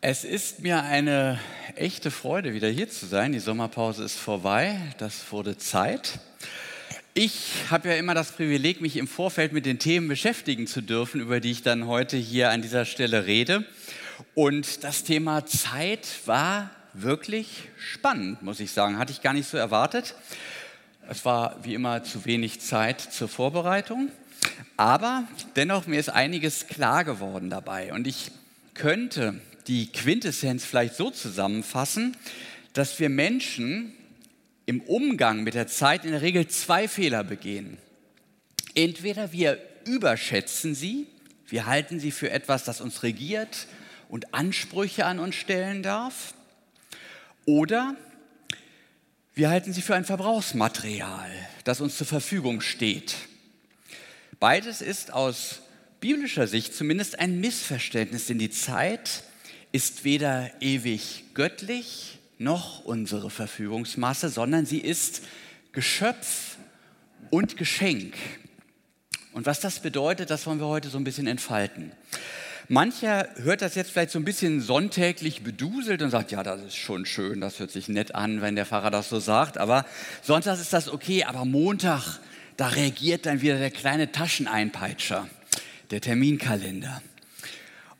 Es ist mir eine echte Freude, wieder hier zu sein. Die Sommerpause ist vorbei, das wurde Zeit. Ich habe ja immer das Privileg, mich im Vorfeld mit den Themen beschäftigen zu dürfen, über die ich dann heute hier an dieser Stelle rede. Und das Thema Zeit war wirklich spannend, muss ich sagen. Hatte ich gar nicht so erwartet. Es war wie immer zu wenig Zeit zur Vorbereitung. Aber dennoch, mir ist einiges klar geworden dabei. Und ich könnte die Quintessenz vielleicht so zusammenfassen, dass wir Menschen im Umgang mit der Zeit in der Regel zwei Fehler begehen. Entweder wir überschätzen sie, wir halten sie für etwas, das uns regiert und Ansprüche an uns stellen darf, oder wir halten sie für ein Verbrauchsmaterial, das uns zur Verfügung steht. Beides ist aus biblischer Sicht zumindest ein Missverständnis, denn die Zeit ist weder ewig göttlich noch unsere Verfügungsmasse, sondern sie ist Geschöpf und Geschenk. Und was das bedeutet, das wollen wir heute so ein bisschen entfalten. Mancher hört das jetzt vielleicht so ein bisschen sonntäglich beduselt und sagt, ja, das ist schon schön, das hört sich nett an, wenn der Pfarrer das so sagt, aber sonntags ist das okay, aber Montag, da reagiert dann wieder der kleine Tascheneinpeitscher, der Terminkalender.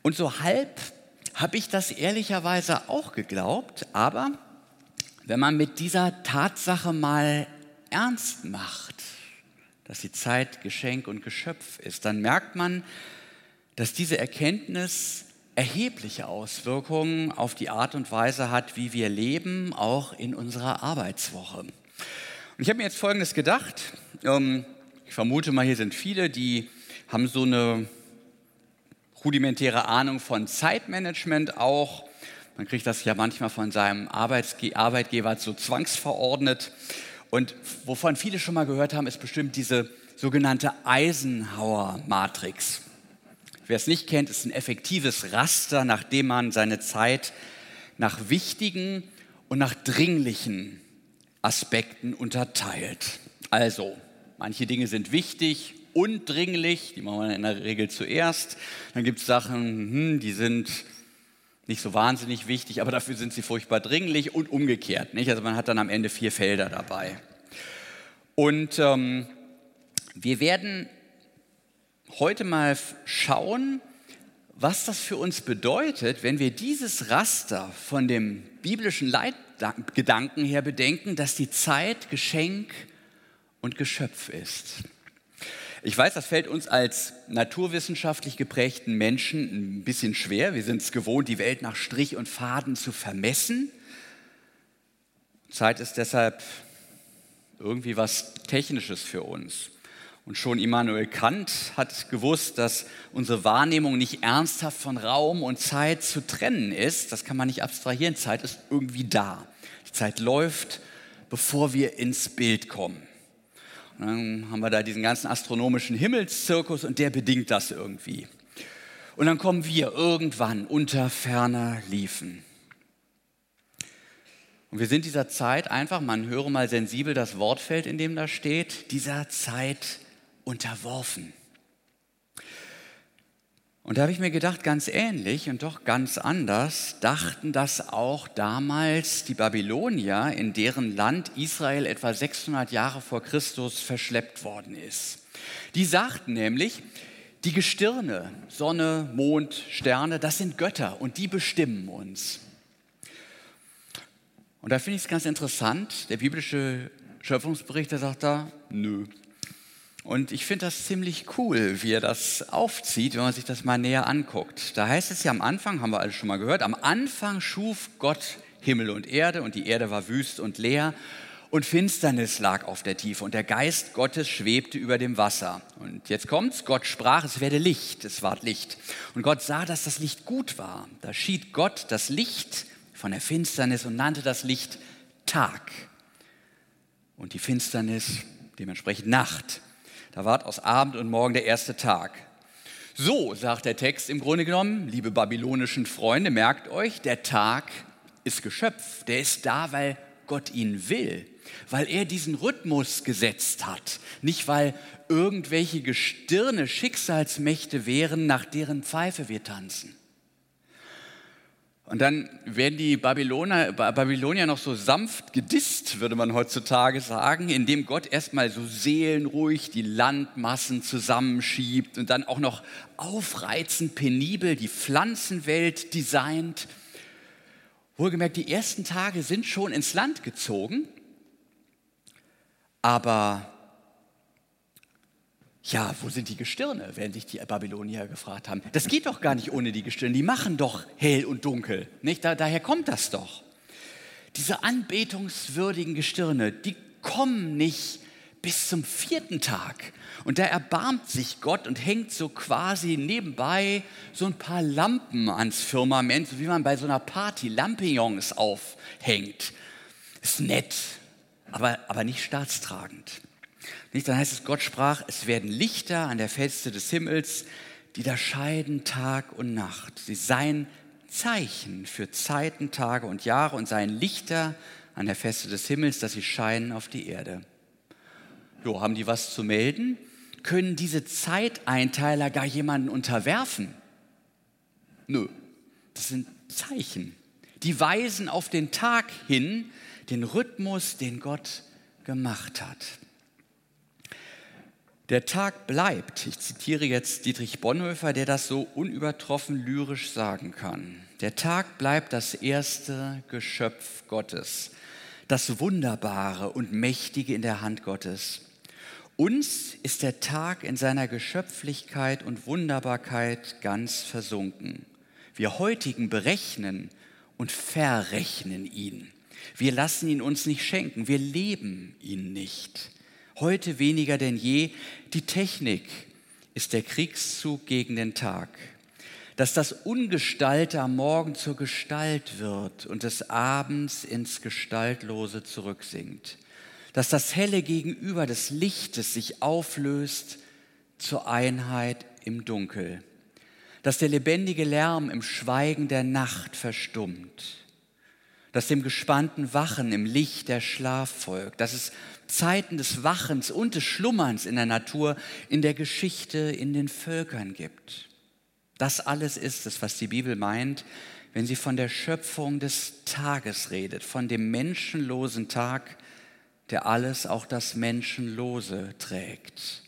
Und so halb habe ich das ehrlicherweise auch geglaubt, aber wenn man mit dieser Tatsache mal ernst macht, dass die Zeit Geschenk und Geschöpf ist, dann merkt man, dass diese Erkenntnis erhebliche Auswirkungen auf die Art und Weise hat, wie wir leben, auch in unserer Arbeitswoche. Und ich habe mir jetzt Folgendes gedacht. Ähm, ich vermute mal, hier sind viele, die haben so eine rudimentäre Ahnung von Zeitmanagement auch. Man kriegt das ja manchmal von seinem Arbeitsge Arbeitgeber so zwangsverordnet. Und wovon viele schon mal gehört haben, ist bestimmt diese sogenannte Eisenhower-Matrix. Wer es nicht kennt, ist ein effektives Raster, nach dem man seine Zeit nach wichtigen und nach dringlichen Aspekten unterteilt. Also, manche Dinge sind wichtig, undringlich, die machen wir in der Regel zuerst. Dann gibt es Sachen, hm, die sind nicht so wahnsinnig wichtig, aber dafür sind sie furchtbar dringlich und umgekehrt. Nicht? Also man hat dann am Ende vier Felder dabei. Und ähm, wir werden heute mal schauen, was das für uns bedeutet, wenn wir dieses Raster von dem biblischen Leitgedanken her bedenken, dass die Zeit Geschenk und Geschöpf ist. Ich weiß, das fällt uns als naturwissenschaftlich geprägten Menschen ein bisschen schwer. Wir sind es gewohnt, die Welt nach Strich und Faden zu vermessen. Zeit ist deshalb irgendwie was Technisches für uns. Und schon Immanuel Kant hat gewusst, dass unsere Wahrnehmung nicht ernsthaft von Raum und Zeit zu trennen ist. Das kann man nicht abstrahieren. Zeit ist irgendwie da. Die Zeit läuft, bevor wir ins Bild kommen. Dann haben wir da diesen ganzen astronomischen Himmelszirkus und der bedingt das irgendwie. Und dann kommen wir irgendwann unter ferner Liefen. Und wir sind dieser Zeit einfach, man höre mal sensibel das Wortfeld, in dem da steht, dieser Zeit unterworfen. Und da habe ich mir gedacht, ganz ähnlich und doch ganz anders dachten das auch damals die Babylonier, in deren Land Israel etwa 600 Jahre vor Christus verschleppt worden ist. Die sagten nämlich, die Gestirne, Sonne, Mond, Sterne, das sind Götter und die bestimmen uns. Und da finde ich es ganz interessant, der biblische Schöpfungsbericht, der sagt da, nö, und ich finde das ziemlich cool, wie er das aufzieht, wenn man sich das mal näher anguckt. Da heißt es ja am Anfang, haben wir alles schon mal gehört, am Anfang schuf Gott Himmel und Erde und die Erde war wüst und leer und Finsternis lag auf der Tiefe und der Geist Gottes schwebte über dem Wasser. Und jetzt kommt's, Gott sprach, es werde Licht, es ward Licht. Und Gott sah, dass das Licht gut war. Da schied Gott das Licht von der Finsternis und nannte das Licht Tag und die Finsternis dementsprechend Nacht. Da ward aus Abend und Morgen der erste Tag. So, sagt der Text im Grunde genommen, liebe babylonischen Freunde, merkt euch, der Tag ist Geschöpf. Der ist da, weil Gott ihn will, weil er diesen Rhythmus gesetzt hat, nicht weil irgendwelche Gestirne Schicksalsmächte wären, nach deren Pfeife wir tanzen. Und dann werden die Babylonier, Babylonier noch so sanft gedisst, würde man heutzutage sagen, indem Gott erstmal so seelenruhig die Landmassen zusammenschiebt und dann auch noch aufreizend penibel die Pflanzenwelt designt. Wohlgemerkt, die ersten Tage sind schon ins Land gezogen, aber ja, wo sind die Gestirne, werden sich die Babylonier gefragt haben. Das geht doch gar nicht ohne die Gestirne, die machen doch hell und dunkel. Nicht? Da, daher kommt das doch. Diese anbetungswürdigen Gestirne, die kommen nicht bis zum vierten Tag. Und da erbarmt sich Gott und hängt so quasi nebenbei so ein paar Lampen ans Firmament, so wie man bei so einer Party Lampignons aufhängt. Ist nett, aber, aber nicht staatstragend. Nicht? Dann heißt es, Gott sprach, es werden Lichter an der Feste des Himmels, die da scheiden Tag und Nacht. Sie seien Zeichen für Zeiten, Tage und Jahre und seien Lichter an der Feste des Himmels, dass sie scheinen auf die Erde. Jo, haben die was zu melden? Können diese Zeiteinteiler gar jemanden unterwerfen? Nö, das sind Zeichen. Die weisen auf den Tag hin, den Rhythmus, den Gott gemacht hat. Der Tag bleibt, ich zitiere jetzt Dietrich Bonhoeffer, der das so unübertroffen lyrisch sagen kann. Der Tag bleibt das erste Geschöpf Gottes, das Wunderbare und Mächtige in der Hand Gottes. Uns ist der Tag in seiner Geschöpflichkeit und Wunderbarkeit ganz versunken. Wir heutigen berechnen und verrechnen ihn. Wir lassen ihn uns nicht schenken, wir leben ihn nicht heute weniger denn je. Die Technik ist der Kriegszug gegen den Tag. Dass das Ungestalte am Morgen zur Gestalt wird und des Abends ins Gestaltlose zurücksinkt. Dass das Helle gegenüber des Lichtes sich auflöst zur Einheit im Dunkel. Dass der lebendige Lärm im Schweigen der Nacht verstummt dass dem gespannten Wachen im Licht der Schlaf folgt, dass es Zeiten des Wachens und des Schlummerns in der Natur, in der Geschichte, in den Völkern gibt. Das alles ist es, was die Bibel meint, wenn sie von der Schöpfung des Tages redet, von dem menschenlosen Tag, der alles, auch das Menschenlose trägt.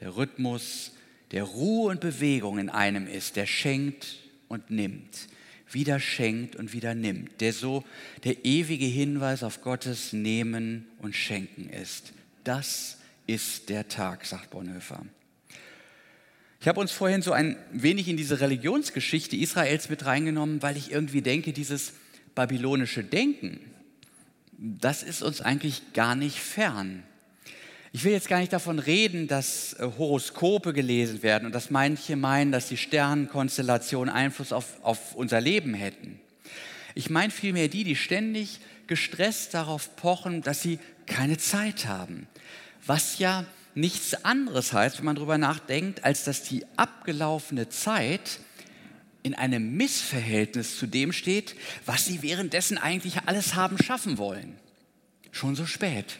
Der Rhythmus, der Ruhe und Bewegung in einem ist, der schenkt und nimmt wieder schenkt und wieder nimmt, der so der ewige Hinweis auf Gottes Nehmen und Schenken ist. Das ist der Tag, sagt Bonhoeffer. Ich habe uns vorhin so ein wenig in diese Religionsgeschichte Israels mit reingenommen, weil ich irgendwie denke, dieses babylonische Denken, das ist uns eigentlich gar nicht fern. Ich will jetzt gar nicht davon reden, dass äh, Horoskope gelesen werden und dass manche meinen, dass die Sternenkonstellationen Einfluss auf, auf unser Leben hätten. Ich meine vielmehr die, die ständig gestresst darauf pochen, dass sie keine Zeit haben. Was ja nichts anderes heißt, wenn man darüber nachdenkt, als dass die abgelaufene Zeit in einem Missverhältnis zu dem steht, was sie währenddessen eigentlich alles haben schaffen wollen. Schon so spät.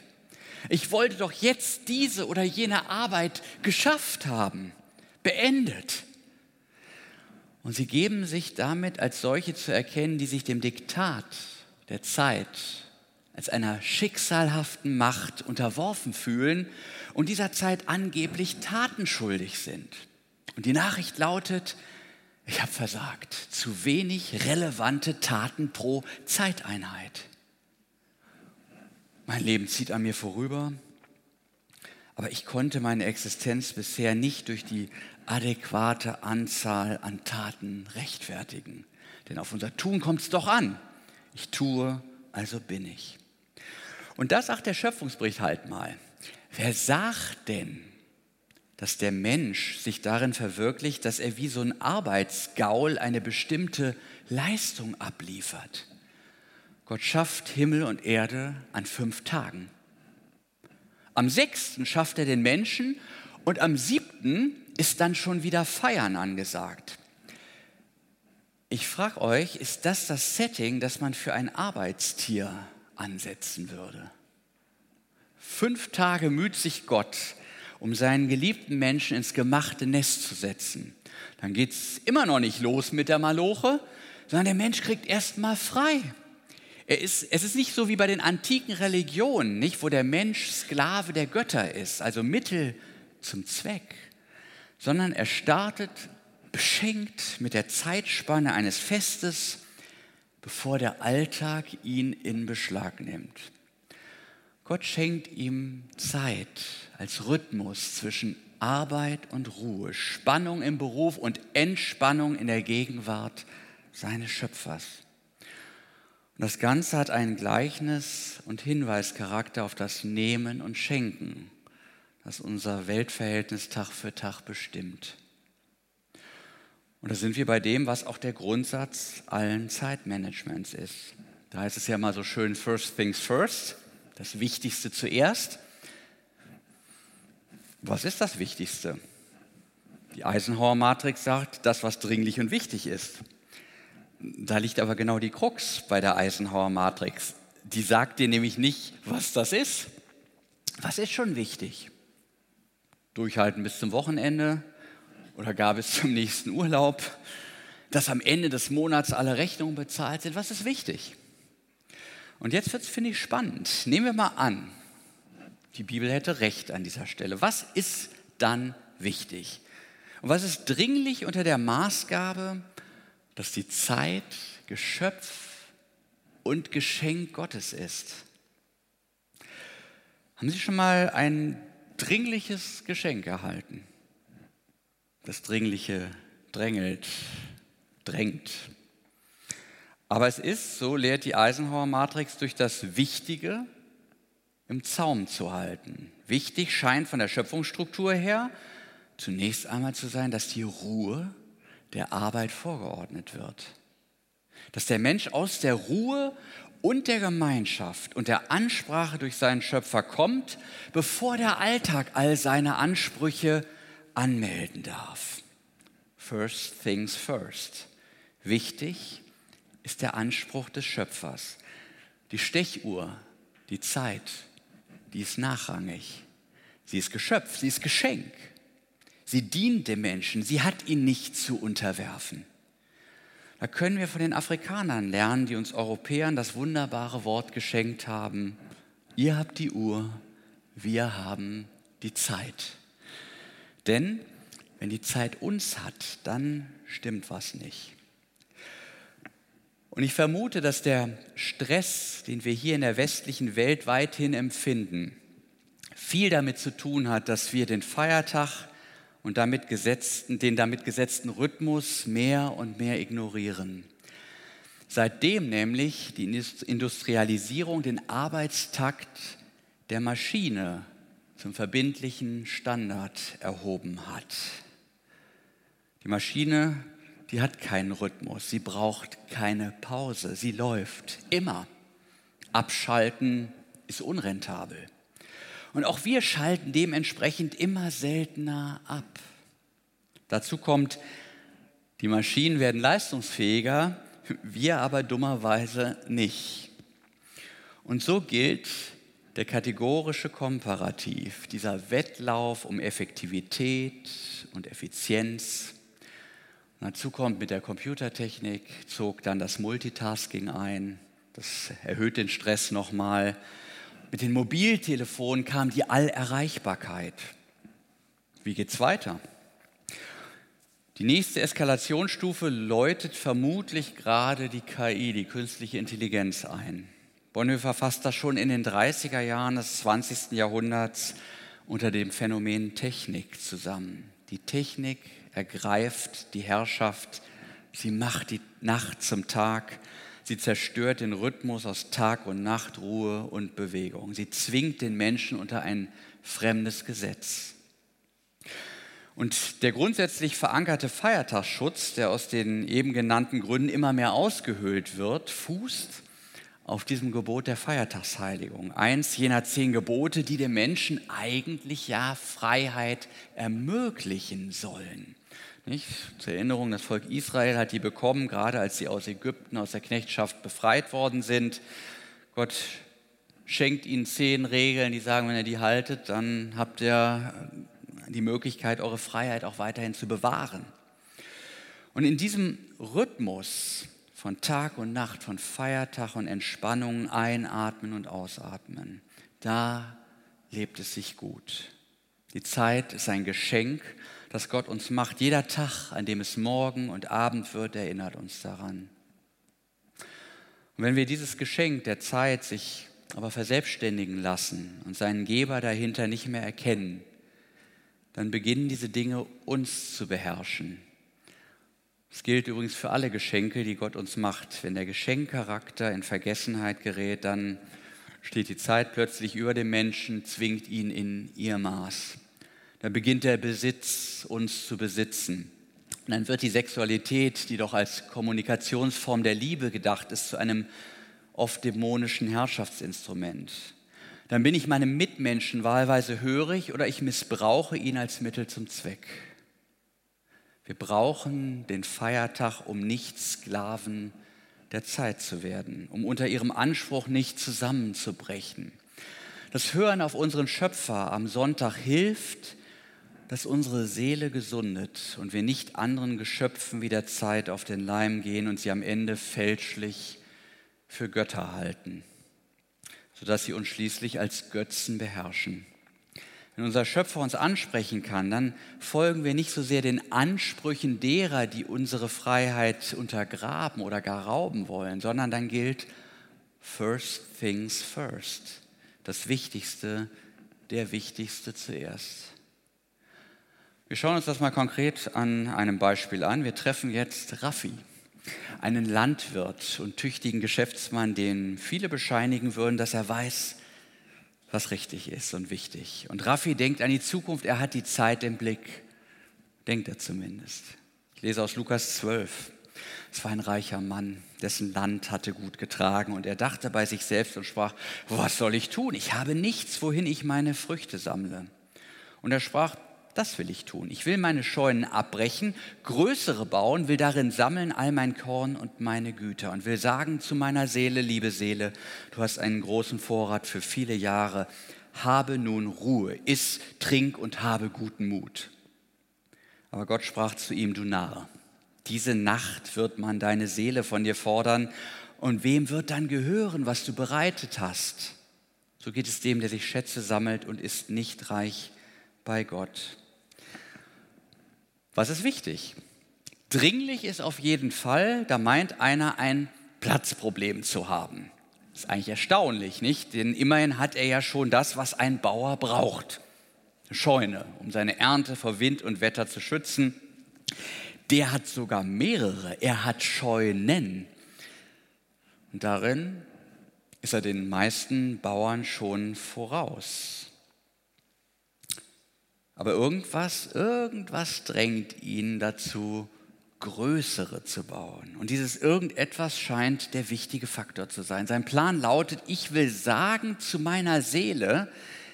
Ich wollte doch jetzt diese oder jene Arbeit geschafft haben, beendet. Und sie geben sich damit als solche zu erkennen, die sich dem Diktat der Zeit als einer schicksalhaften Macht unterworfen fühlen und dieser Zeit angeblich tatenschuldig sind. Und die Nachricht lautet, ich habe versagt, zu wenig relevante Taten pro Zeiteinheit. Mein Leben zieht an mir vorüber, aber ich konnte meine Existenz bisher nicht durch die adäquate Anzahl an Taten rechtfertigen. Denn auf unser Tun kommt es doch an. Ich tue, also bin ich. Und da sagt der Schöpfungsbericht halt mal, wer sagt denn, dass der Mensch sich darin verwirklicht, dass er wie so ein Arbeitsgaul eine bestimmte Leistung abliefert? Gott schafft Himmel und Erde an fünf Tagen. Am sechsten schafft er den Menschen und am siebten ist dann schon wieder Feiern angesagt. Ich frage euch, ist das das Setting, das man für ein Arbeitstier ansetzen würde? Fünf Tage müht sich Gott, um seinen geliebten Menschen ins gemachte Nest zu setzen. Dann geht es immer noch nicht los mit der Maloche, sondern der Mensch kriegt erstmal frei. Ist, es ist nicht so wie bei den antiken Religionen, nicht, wo der Mensch Sklave der Götter ist, also Mittel zum Zweck, sondern er startet beschenkt mit der Zeitspanne eines Festes, bevor der Alltag ihn in Beschlag nimmt. Gott schenkt ihm Zeit als Rhythmus zwischen Arbeit und Ruhe, Spannung im Beruf und Entspannung in der Gegenwart seines Schöpfers. Und das Ganze hat einen Gleichnis- und Hinweischarakter auf das Nehmen und Schenken, das unser Weltverhältnis Tag für Tag bestimmt. Und da sind wir bei dem, was auch der Grundsatz allen Zeitmanagements ist. Da heißt es ja mal so schön, first things first, das Wichtigste zuerst. Was ist das Wichtigste? Die Eisenhower-Matrix sagt, das, was dringlich und wichtig ist. Da liegt aber genau die Krux bei der Eisenhower-Matrix. Die sagt dir nämlich nicht, was das ist. Was ist schon wichtig? Durchhalten bis zum Wochenende oder gar bis zum nächsten Urlaub, dass am Ende des Monats alle Rechnungen bezahlt sind. Was ist wichtig? Und jetzt wird es, finde ich, spannend. Nehmen wir mal an, die Bibel hätte recht an dieser Stelle. Was ist dann wichtig? Und was ist dringlich unter der Maßgabe, dass die Zeit Geschöpf und Geschenk Gottes ist? Haben Sie schon mal ein dringliches Geschenk erhalten? Das Dringliche drängelt, drängt. Aber es ist, so lehrt die Eisenhower-Matrix, durch das Wichtige im Zaum zu halten. Wichtig scheint von der Schöpfungsstruktur her zunächst einmal zu sein, dass die Ruhe der Arbeit vorgeordnet wird. Dass der Mensch aus der Ruhe und der Gemeinschaft und der Ansprache durch seinen Schöpfer kommt, bevor der Alltag all seine Ansprüche anmelden darf. First things first. Wichtig ist der Anspruch des Schöpfers. Die Stechuhr, die Zeit, die ist nachrangig. Sie ist Geschöpf, sie ist Geschenk. Sie dient dem Menschen, sie hat ihn nicht zu unterwerfen. Da können wir von den Afrikanern lernen, die uns Europäern das wunderbare Wort geschenkt haben. Ihr habt die Uhr, wir haben die Zeit. Denn wenn die Zeit uns hat, dann stimmt was nicht. Und ich vermute, dass der Stress, den wir hier in der westlichen Welt weithin empfinden, viel damit zu tun hat, dass wir den Feiertag und damit gesetzten, den damit gesetzten Rhythmus mehr und mehr ignorieren. Seitdem nämlich die Industrialisierung den Arbeitstakt der Maschine zum verbindlichen Standard erhoben hat. Die Maschine die hat keinen Rhythmus, sie braucht keine Pause, sie läuft immer. Abschalten ist unrentabel. Und auch wir schalten dementsprechend immer seltener ab. Dazu kommt, die Maschinen werden leistungsfähiger, wir aber dummerweise nicht. Und so gilt der kategorische Komparativ, dieser Wettlauf um Effektivität und Effizienz Dazu kommt mit der Computertechnik, zog dann das Multitasking ein. Das erhöht den Stress nochmal. Mit den Mobiltelefonen kam die Allerreichbarkeit. Wie geht's weiter? Die nächste Eskalationsstufe läutet vermutlich gerade die KI, die künstliche Intelligenz ein. Bonhoeffer fasst das schon in den 30er Jahren des 20. Jahrhunderts unter dem Phänomen Technik zusammen. Die Technik ergreift die Herrschaft, sie macht die Nacht zum Tag, sie zerstört den Rhythmus aus Tag und Nacht, Ruhe und Bewegung. Sie zwingt den Menschen unter ein fremdes Gesetz. Und der grundsätzlich verankerte Feiertagsschutz, der aus den eben genannten Gründen immer mehr ausgehöhlt wird, fußt auf diesem Gebot der Feiertagsheiligung. Eins jener zehn Gebote, die dem Menschen eigentlich ja Freiheit ermöglichen sollen. Nicht? Zur Erinnerung, das Volk Israel hat die bekommen, gerade als sie aus Ägypten, aus der Knechtschaft befreit worden sind. Gott schenkt ihnen zehn Regeln, die sagen, wenn ihr die haltet, dann habt ihr die Möglichkeit, eure Freiheit auch weiterhin zu bewahren. Und in diesem Rhythmus von Tag und Nacht, von Feiertag und Entspannung, einatmen und ausatmen. Da lebt es sich gut. Die Zeit ist ein Geschenk, das Gott uns macht. Jeder Tag, an dem es Morgen und Abend wird, erinnert uns daran. Und wenn wir dieses Geschenk der Zeit sich aber verselbstständigen lassen und seinen Geber dahinter nicht mehr erkennen, dann beginnen diese Dinge uns zu beherrschen. Das gilt übrigens für alle Geschenke, die Gott uns macht. Wenn der Geschenkcharakter in Vergessenheit gerät, dann steht die Zeit plötzlich über dem Menschen, zwingt ihn in ihr Maß. Dann beginnt der Besitz uns zu besitzen. Und dann wird die Sexualität, die doch als Kommunikationsform der Liebe gedacht ist, zu einem oft dämonischen Herrschaftsinstrument. Dann bin ich meinem Mitmenschen wahlweise hörig oder ich missbrauche ihn als Mittel zum Zweck. Wir brauchen den Feiertag, um nicht Sklaven der Zeit zu werden, um unter ihrem Anspruch nicht zusammenzubrechen. Das Hören auf unseren Schöpfer am Sonntag hilft, dass unsere Seele gesundet und wir nicht anderen Geschöpfen wie der Zeit auf den Leim gehen und sie am Ende fälschlich für Götter halten, sodass sie uns schließlich als Götzen beherrschen. Wenn unser Schöpfer uns ansprechen kann, dann folgen wir nicht so sehr den Ansprüchen derer, die unsere Freiheit untergraben oder gar rauben wollen, sondern dann gilt First Things First. Das Wichtigste, der Wichtigste zuerst. Wir schauen uns das mal konkret an einem Beispiel an. Wir treffen jetzt Raffi einen Landwirt und tüchtigen Geschäftsmann, den viele bescheinigen würden, dass er weiß, was richtig ist und wichtig. Und Raffi denkt an die Zukunft, er hat die Zeit im Blick, denkt er zumindest. Ich lese aus Lukas 12. Es war ein reicher Mann, dessen Land hatte gut getragen und er dachte bei sich selbst und sprach, was soll ich tun? Ich habe nichts, wohin ich meine Früchte sammle. Und er sprach, das will ich tun. Ich will meine Scheunen abbrechen, größere bauen, will darin sammeln all mein Korn und meine Güter und will sagen zu meiner Seele, liebe Seele, du hast einen großen Vorrat für viele Jahre. Habe nun Ruhe, iss, trink und habe guten Mut. Aber Gott sprach zu ihm, du Narr, diese Nacht wird man deine Seele von dir fordern und wem wird dann gehören, was du bereitet hast? So geht es dem, der sich Schätze sammelt und ist nicht reich bei Gott. Was ist wichtig? Dringlich ist auf jeden Fall, da meint einer ein Platzproblem zu haben. Das ist eigentlich erstaunlich, nicht? Denn immerhin hat er ja schon das, was ein Bauer braucht. Eine Scheune, um seine Ernte vor Wind und Wetter zu schützen. Der hat sogar mehrere. Er hat Scheunen. Und darin ist er den meisten Bauern schon voraus. Aber irgendwas, irgendwas drängt ihn dazu, größere zu bauen. Und dieses irgendetwas scheint der wichtige Faktor zu sein. Sein Plan lautet, ich will sagen zu meiner Seele,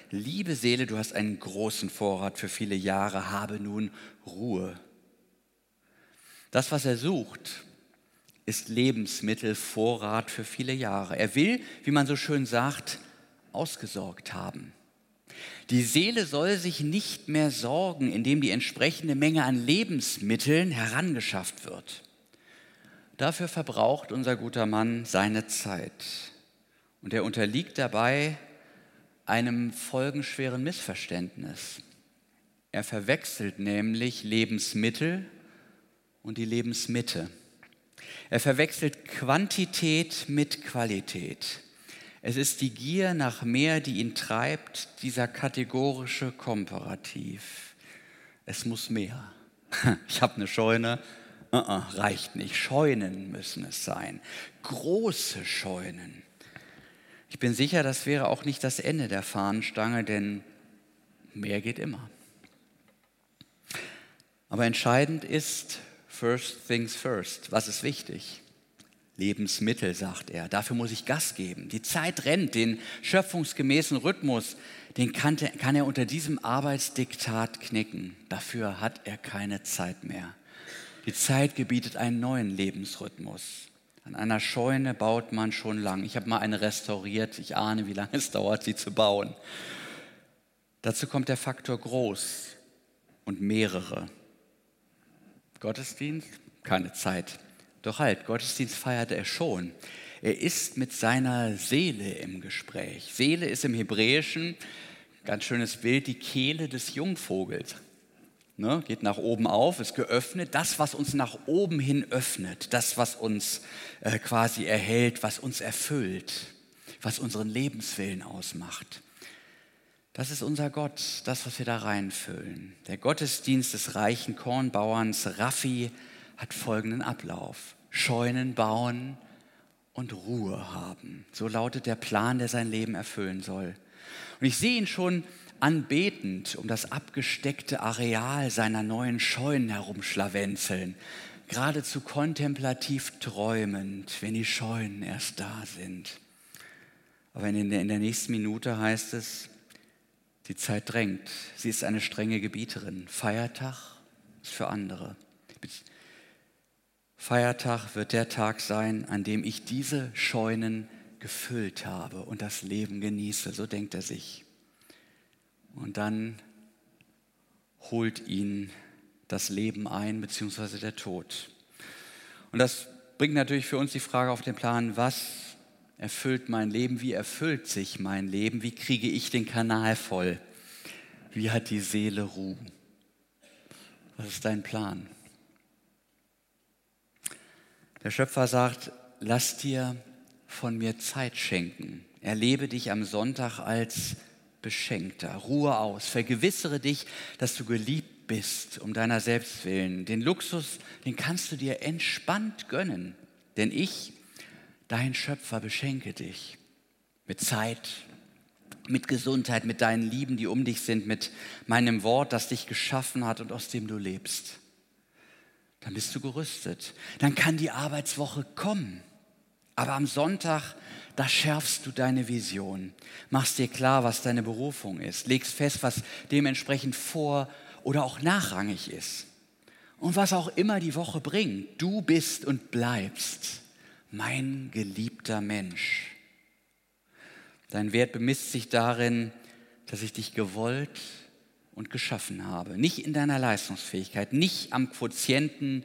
liebe Seele, du hast einen großen Vorrat für viele Jahre, habe nun Ruhe. Das, was er sucht, ist Lebensmittelvorrat für viele Jahre. Er will, wie man so schön sagt, ausgesorgt haben. Die Seele soll sich nicht mehr sorgen, indem die entsprechende Menge an Lebensmitteln herangeschafft wird. Dafür verbraucht unser guter Mann seine Zeit. Und er unterliegt dabei einem folgenschweren Missverständnis. Er verwechselt nämlich Lebensmittel und die Lebensmitte. Er verwechselt Quantität mit Qualität. Es ist die Gier nach mehr, die ihn treibt, dieser kategorische Komparativ. Es muss mehr. Ich habe eine Scheune, uh -uh, reicht nicht. Scheunen müssen es sein. Große Scheunen. Ich bin sicher, das wäre auch nicht das Ende der Fahnenstange, denn mehr geht immer. Aber entscheidend ist, first things first. Was ist wichtig? Lebensmittel, sagt er. Dafür muss ich Gas geben. Die Zeit rennt, den schöpfungsgemäßen Rhythmus, den kann, kann er unter diesem Arbeitsdiktat knicken. Dafür hat er keine Zeit mehr. Die Zeit gebietet einen neuen Lebensrhythmus. An einer Scheune baut man schon lang. Ich habe mal eine restauriert. Ich ahne, wie lange es dauert, sie zu bauen. Dazu kommt der Faktor groß und mehrere. Gottesdienst, keine Zeit. Doch halt, Gottesdienst feiert er schon. Er ist mit seiner Seele im Gespräch. Seele ist im Hebräischen, ganz schönes Bild, die Kehle des Jungvogels. Ne, geht nach oben auf, ist geöffnet. Das, was uns nach oben hin öffnet, das, was uns äh, quasi erhält, was uns erfüllt, was unseren Lebenswillen ausmacht. Das ist unser Gott, das, was wir da reinfüllen. Der Gottesdienst des reichen Kornbauerns Raffi hat folgenden Ablauf. Scheunen bauen und Ruhe haben. So lautet der Plan, der sein Leben erfüllen soll. Und ich sehe ihn schon anbetend um das abgesteckte Areal seiner neuen Scheunen herumschlawenzeln, geradezu kontemplativ träumend, wenn die Scheunen erst da sind. Aber in der, in der nächsten Minute heißt es, die Zeit drängt. Sie ist eine strenge Gebieterin. Feiertag ist für andere. Feiertag wird der Tag sein, an dem ich diese Scheunen gefüllt habe und das Leben genieße. So denkt er sich. Und dann holt ihn das Leben ein, beziehungsweise der Tod. Und das bringt natürlich für uns die Frage auf den Plan, was erfüllt mein Leben? Wie erfüllt sich mein Leben? Wie kriege ich den Kanal voll? Wie hat die Seele Ruhe? Was ist dein Plan? Der Schöpfer sagt, lass dir von mir Zeit schenken. Erlebe dich am Sonntag als Beschenkter. Ruhe aus. Vergewissere dich, dass du geliebt bist um deiner selbst willen. Den Luxus, den kannst du dir entspannt gönnen. Denn ich dein Schöpfer beschenke dich mit Zeit, mit Gesundheit, mit deinen Lieben, die um dich sind, mit meinem Wort, das dich geschaffen hat und aus dem du lebst. Dann bist du gerüstet. Dann kann die Arbeitswoche kommen. Aber am Sonntag, da schärfst du deine Vision, machst dir klar, was deine Berufung ist, legst fest, was dementsprechend vor oder auch nachrangig ist. Und was auch immer die Woche bringt, du bist und bleibst mein geliebter Mensch. Dein Wert bemisst sich darin, dass ich dich gewollt und geschaffen habe. Nicht in deiner Leistungsfähigkeit, nicht am Quotienten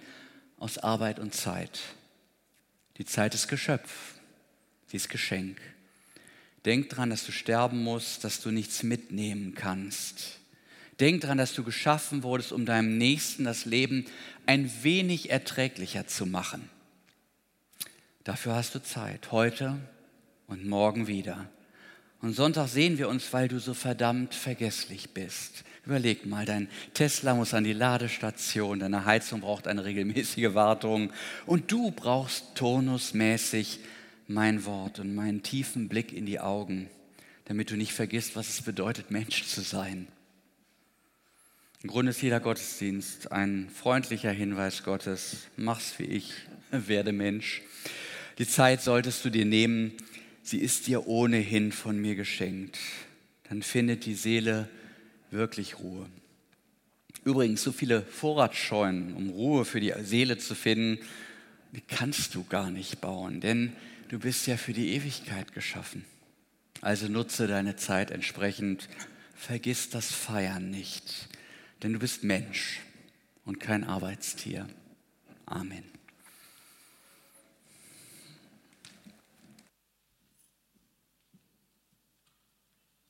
aus Arbeit und Zeit. Die Zeit ist Geschöpf, sie ist Geschenk. Denk dran, dass du sterben musst, dass du nichts mitnehmen kannst. Denk dran, dass du geschaffen wurdest, um deinem Nächsten das Leben ein wenig erträglicher zu machen. Dafür hast du Zeit, heute und morgen wieder. Und Sonntag sehen wir uns, weil du so verdammt vergesslich bist. Überleg mal, dein Tesla muss an die Ladestation, deine Heizung braucht eine regelmäßige Wartung und du brauchst turnusmäßig mein Wort und meinen tiefen Blick in die Augen, damit du nicht vergisst, was es bedeutet, Mensch zu sein. Im Grunde ist jeder Gottesdienst ein freundlicher Hinweis Gottes, mach's wie ich, werde Mensch. Die Zeit solltest du dir nehmen, sie ist dir ohnehin von mir geschenkt. Dann findet die Seele wirklich Ruhe. Übrigens, so viele Vorratsscheunen, um Ruhe für die Seele zu finden, die kannst du gar nicht bauen, denn du bist ja für die Ewigkeit geschaffen. Also nutze deine Zeit entsprechend, vergiss das Feiern nicht, denn du bist Mensch und kein Arbeitstier. Amen.